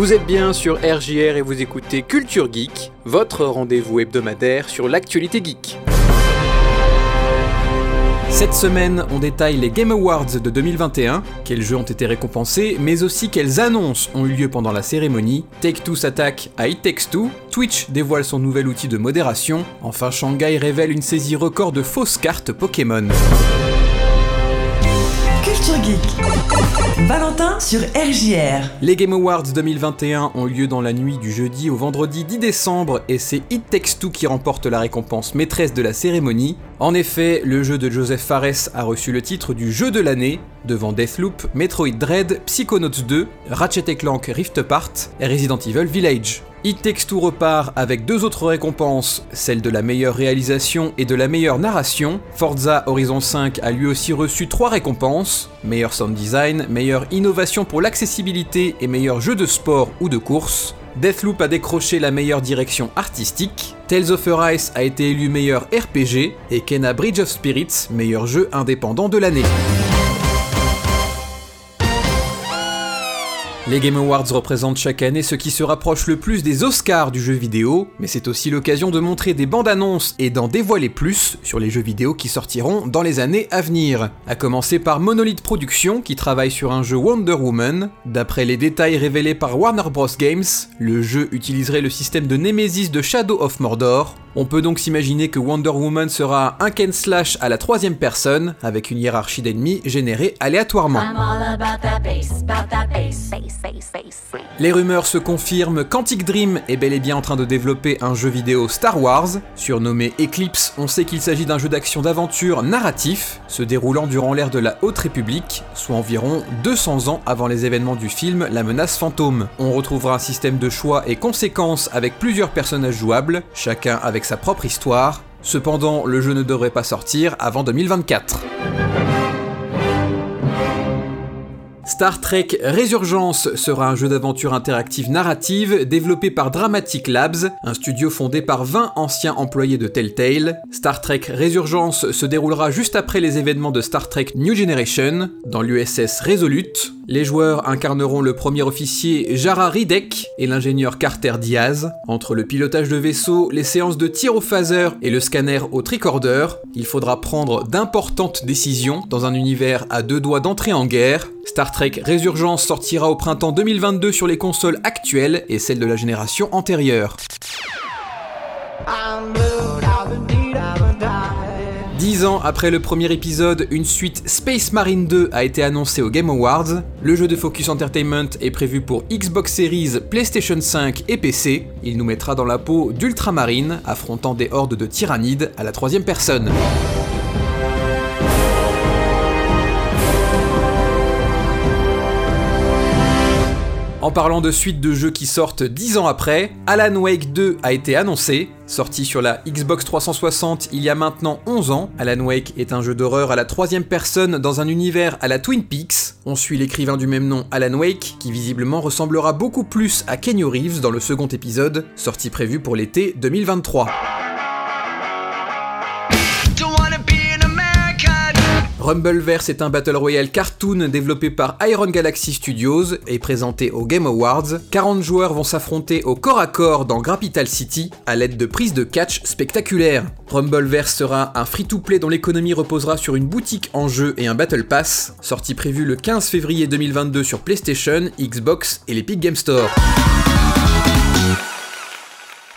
Vous êtes bien sur RJR et vous écoutez Culture Geek, votre rendez-vous hebdomadaire sur l'actualité geek. Cette semaine, on détaille les Game Awards de 2021, quels jeux ont été récompensés, mais aussi quelles annonces ont eu lieu pendant la cérémonie. Take-Two s'attaque à It Takes Two, Twitch dévoile son nouvel outil de modération, enfin Shanghai révèle une saisie record de fausses cartes Pokémon. Culture Geek. Valentin sur RJR. Les Game Awards 2021 ont lieu dans la nuit du jeudi au vendredi 10 décembre et c'est It Takes Two qui remporte la récompense maîtresse de la cérémonie. En effet, le jeu de Joseph Fares a reçu le titre du jeu de l'année devant Deathloop, Metroid Dread, Psychonauts 2, Ratchet Clank Rift Apart et Resident Evil Village. It Takes repart avec deux autres récompenses, celle de la meilleure réalisation et de la meilleure narration. Forza Horizon 5 a lui aussi reçu trois récompenses, meilleur sound design, meilleure innovation pour l'accessibilité et meilleur jeu de sport ou de course. Deathloop a décroché la meilleure direction artistique, Tales of Arise a été élu meilleur RPG et Kena Bridge of Spirits meilleur jeu indépendant de l'année. Les Game Awards représentent chaque année ce qui se rapproche le plus des Oscars du jeu vidéo, mais c'est aussi l'occasion de montrer des bandes annonces et d'en dévoiler plus sur les jeux vidéo qui sortiront dans les années à venir. A commencer par Monolith Productions qui travaille sur un jeu Wonder Woman. D'après les détails révélés par Warner Bros. Games, le jeu utiliserait le système de Nemesis de Shadow of Mordor. On peut donc s'imaginer que Wonder Woman sera un Ken Slash à la troisième personne, avec une hiérarchie d'ennemis générée aléatoirement. Les rumeurs se confirment, Quantic Dream est bel et bien en train de développer un jeu vidéo Star Wars. Surnommé Eclipse, on sait qu'il s'agit d'un jeu d'action d'aventure narratif, se déroulant durant l'ère de la Haute République, soit environ 200 ans avant les événements du film La menace fantôme. On retrouvera un système de choix et conséquences avec plusieurs personnages jouables, chacun avec sa propre histoire. Cependant, le jeu ne devrait pas sortir avant 2024. Star Trek Résurgence sera un jeu d'aventure interactive narrative développé par Dramatic Labs, un studio fondé par 20 anciens employés de Telltale. Star Trek Résurgence se déroulera juste après les événements de Star Trek New Generation, dans l'USS Resolute. Les joueurs incarneront le premier officier Jara Ridek et l'ingénieur Carter Diaz. Entre le pilotage de vaisseau, les séances de tir au phaser et le scanner au tricorder, il faudra prendre d'importantes décisions dans un univers à deux doigts d'entrer en guerre. Star Trek Résurgence sortira au printemps 2022 sur les consoles actuelles et celles de la génération antérieure. Dix ans après le premier épisode, une suite Space Marine 2 a été annoncée au Game Awards. Le jeu de Focus Entertainment est prévu pour Xbox Series, PlayStation 5 et PC. Il nous mettra dans la peau d'Ultramarine, affrontant des hordes de tyrannides à la troisième personne. En parlant de suite de jeux qui sortent 10 ans après, Alan Wake 2 a été annoncé. Sorti sur la Xbox 360 il y a maintenant 11 ans, Alan Wake est un jeu d'horreur à la troisième personne dans un univers à la Twin Peaks. On suit l'écrivain du même nom Alan Wake, qui visiblement ressemblera beaucoup plus à Kenny Reeves dans le second épisode, sorti prévu pour l'été 2023. Rumbleverse est un Battle Royale cartoon développé par Iron Galaxy Studios et présenté aux Game Awards. 40 joueurs vont s'affronter au corps à corps dans Grapital City à l'aide de prises de catch spectaculaires. Rumbleverse sera un free-to-play dont l'économie reposera sur une boutique en jeu et un Battle Pass, sortie prévue le 15 février 2022 sur PlayStation, Xbox et l'Epic Game Store.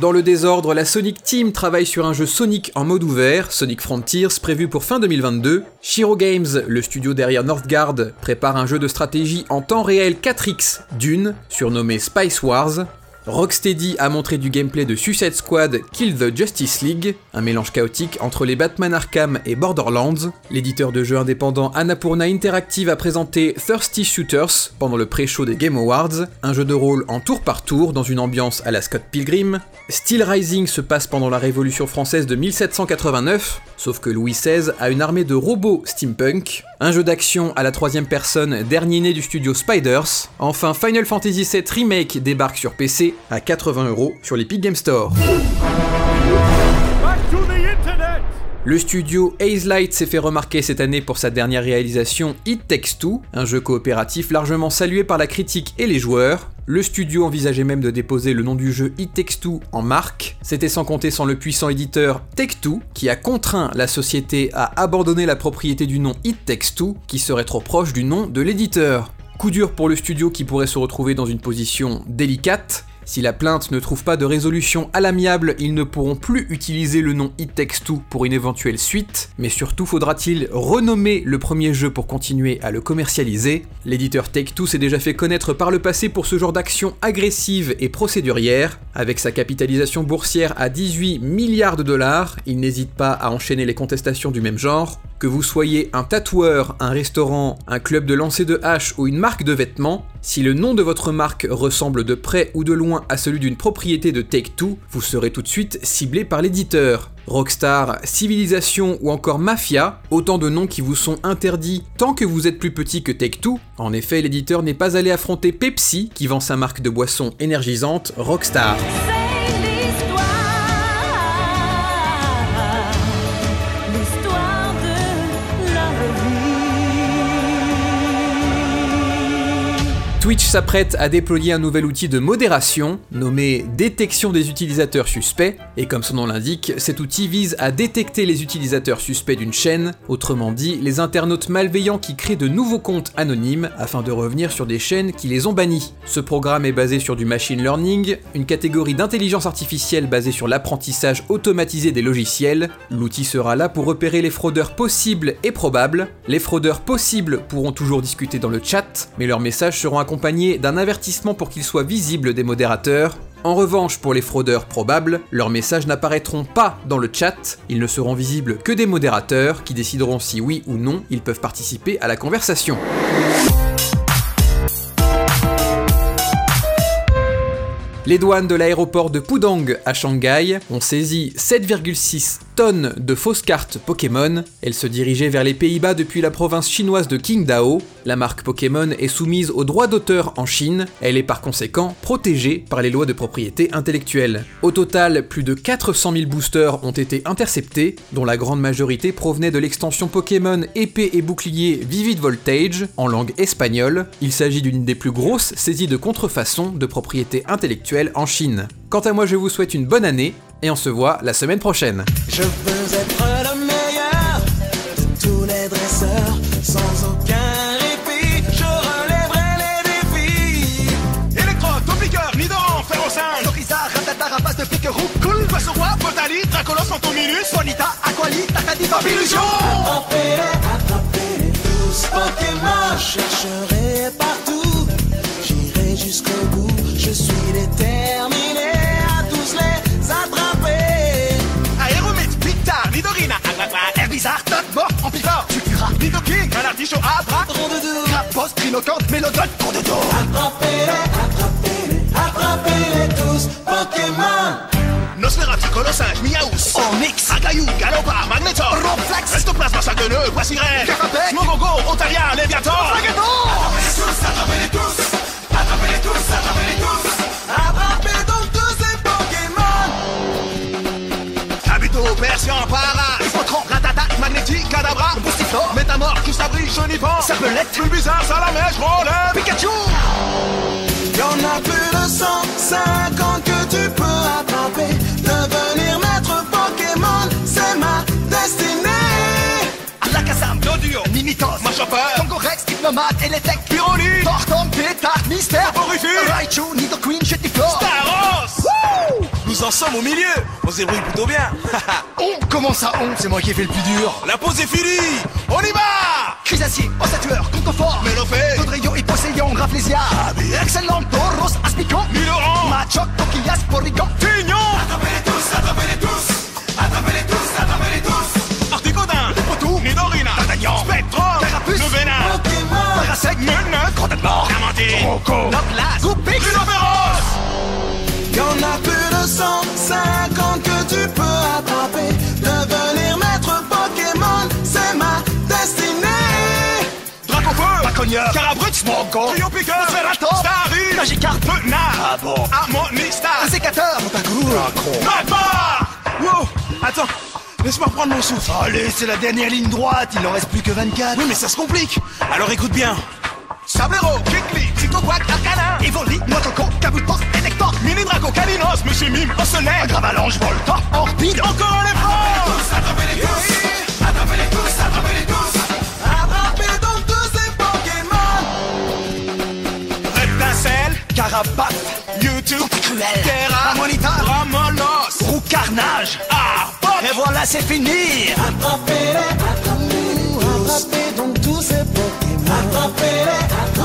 Dans le désordre, la Sonic Team travaille sur un jeu Sonic en mode ouvert, Sonic Frontiers, prévu pour fin 2022. Shiro Games, le studio derrière Northgard, prépare un jeu de stratégie en temps réel 4X d'une, surnommé Spice Wars. Rocksteady a montré du gameplay de Suicide Squad Kill the Justice League, un mélange chaotique entre les Batman Arkham et Borderlands. L'éditeur de jeux indépendant Annapurna Interactive a présenté Thirsty Shooters pendant le pré-show des Game Awards, un jeu de rôle en tour par tour dans une ambiance à la Scott Pilgrim. Steel Rising se passe pendant la Révolution française de 1789, sauf que Louis XVI a une armée de robots steampunk. Un jeu d'action à la troisième personne, dernier né du studio Spiders. Enfin, Final Fantasy VII Remake débarque sur PC à 80 euros sur l'Epic Game Store. Le studio Haze Light s'est fait remarquer cette année pour sa dernière réalisation It Takes Two, un jeu coopératif largement salué par la critique et les joueurs. Le studio envisageait même de déposer le nom du jeu It Takes Two en marque. C'était sans compter sans le puissant éditeur Take-Two, qui a contraint la société à abandonner la propriété du nom It Takes Two, qui serait trop proche du nom de l'éditeur. Coup dur pour le studio qui pourrait se retrouver dans une position délicate. Si la plainte ne trouve pas de résolution à l'amiable, ils ne pourront plus utiliser le nom It Takes Two pour une éventuelle suite, mais surtout faudra-t-il renommer le premier jeu pour continuer à le commercialiser? L'éditeur Take-Two s'est déjà fait connaître par le passé pour ce genre d'action agressive et procédurière. Avec sa capitalisation boursière à 18 milliards de dollars, il n'hésite pas à enchaîner les contestations du même genre. Que vous soyez un tatoueur, un restaurant, un club de lancer de hache ou une marque de vêtements, si le nom de votre marque ressemble de près ou de loin à celui d'une propriété de Take-Two, vous serez tout de suite ciblé par l'éditeur. Rockstar, Civilisation ou encore Mafia, autant de noms qui vous sont interdits tant que vous êtes plus petit que Take-Two. En effet, l'éditeur n'est pas allé affronter Pepsi qui vend sa marque de boisson énergisante Rockstar. Twitch s'apprête à déployer un nouvel outil de modération nommé détection des utilisateurs suspects, et comme son nom l'indique, cet outil vise à détecter les utilisateurs suspects d'une chaîne, autrement dit les internautes malveillants qui créent de nouveaux comptes anonymes afin de revenir sur des chaînes qui les ont bannis. Ce programme est basé sur du machine learning, une catégorie d'intelligence artificielle basée sur l'apprentissage automatisé des logiciels. L'outil sera là pour repérer les fraudeurs possibles et probables. Les fraudeurs possibles pourront toujours discuter dans le chat, mais leurs messages seront accompagnés d'un avertissement pour qu'ils soient visibles des modérateurs. En revanche, pour les fraudeurs probables, leurs messages n'apparaîtront pas dans le chat, ils ne seront visibles que des modérateurs qui décideront si oui ou non ils peuvent participer à la conversation. Les douanes de l'aéroport de Pudong à Shanghai ont saisi 7,6 de fausses cartes Pokémon. Elles se dirigeaient vers les Pays-Bas depuis la province chinoise de Qingdao. La marque Pokémon est soumise aux droits d'auteur en Chine. Elle est par conséquent protégée par les lois de propriété intellectuelle. Au total, plus de 400 000 boosters ont été interceptés, dont la grande majorité provenait de l'extension Pokémon épée et bouclier Vivid Voltage en langue espagnole. Il s'agit d'une des plus grosses saisies de contrefaçon de propriété intellectuelle en Chine. Quant à moi, je vous souhaite une bonne année et on se voit la semaine prochaine. Je veux être le meilleur de tous les dresseurs, sans aucun répit, je relèverai les défis. Electro, Topiqueur, Nidoran, Ferrosin, Lorisa, Ratata, Rapace de Piquerou, Cool, Poisson Roi, Potali, Dracolos, Antominus, Bonita, Aquali, Takadi, Babilusion. Attrapez-les, attrapez-les tous, Pokémon, je Nidoking, Canartichaud, Abra, Rondoudou, Crapos, Trinocante, Mélodon, Condodo. attrapez-les, attrapez-les, attrapez-les tous, Pokémon. Nosferatu, Colossinge, Miaous, Onyx, Agayou, Galopard, Magnetor, Ronflex, Restoplasma, Sagueneux, Poissirène, Carapace, Smogogo, Otaria, Léviator, Attrapez donc tous ces Pokémon. Habito, Persian, Para, Custabri, Chenipan, Sapelette, Bulbizarre, Salamèche, Rolem, Pikachu. Y'en a plus de 150 que tu peux attraper. Devenir maître Pokémon, c'est ma destinée. Alakazam, Doduo, Mimitos, Machopper, Tongorex, Hypnomate, Eletec Pyroli, Torton, Pétard, Mystère Porifure, Raichu, Nidoqueen, Jettiflore Taros Nous en sommes au milieu. On se débrouille plutôt bien. On Comment ça on C'est moi qui ai fait le plus dur. La pause est finie. On y va. Chrysacier, Ossatueur, Concophore Mélopée, Caudrillon, Hyposéion, Rafflesia. Excellent, Tauros, Aspicon Miloran, Machoc, Coquillas, Porygon. Tignon Attrapez-les tous, attrapez-les tous. Attrapez-les tous, attrapez-les tous. Articodin, Potou, Nidorina, D'Artagnan, Spectrum, Carapuce, Vénin, Pokémon, Parasec, Meneut, Grande Mort, Diamantine, Rocco, Trio Piqueur, Ferrator, Starry, Magikarp, Penard, Ah Harmonistar, Sécateur, Montagour, Papa Wow, attends, Laisse-moi prendre mon souffle. Allez, c'est la dernière ligne droite, il n'en reste plus que 24. Oui, mais ça se complique. Alors écoute bien. Sablero, Kikli, Quack, Arcana, Evoli, Notoco, Kabutos, Elector, Mini Draco, Kalinos, Monsieur Mime, Ocelaire, Gravalanche, Volta, Orpide. encore un effort. Attrapez-les tous. Attrapez-les Carapace, YouTube, Cruel, Terra, Ramonita, Ramonos, Roux Carnage, ah, Et voilà, c'est fini. Attrapez-les, attrapez-les, attrapez donc tous ces Pokémon Attrapez-les, attrapez-les.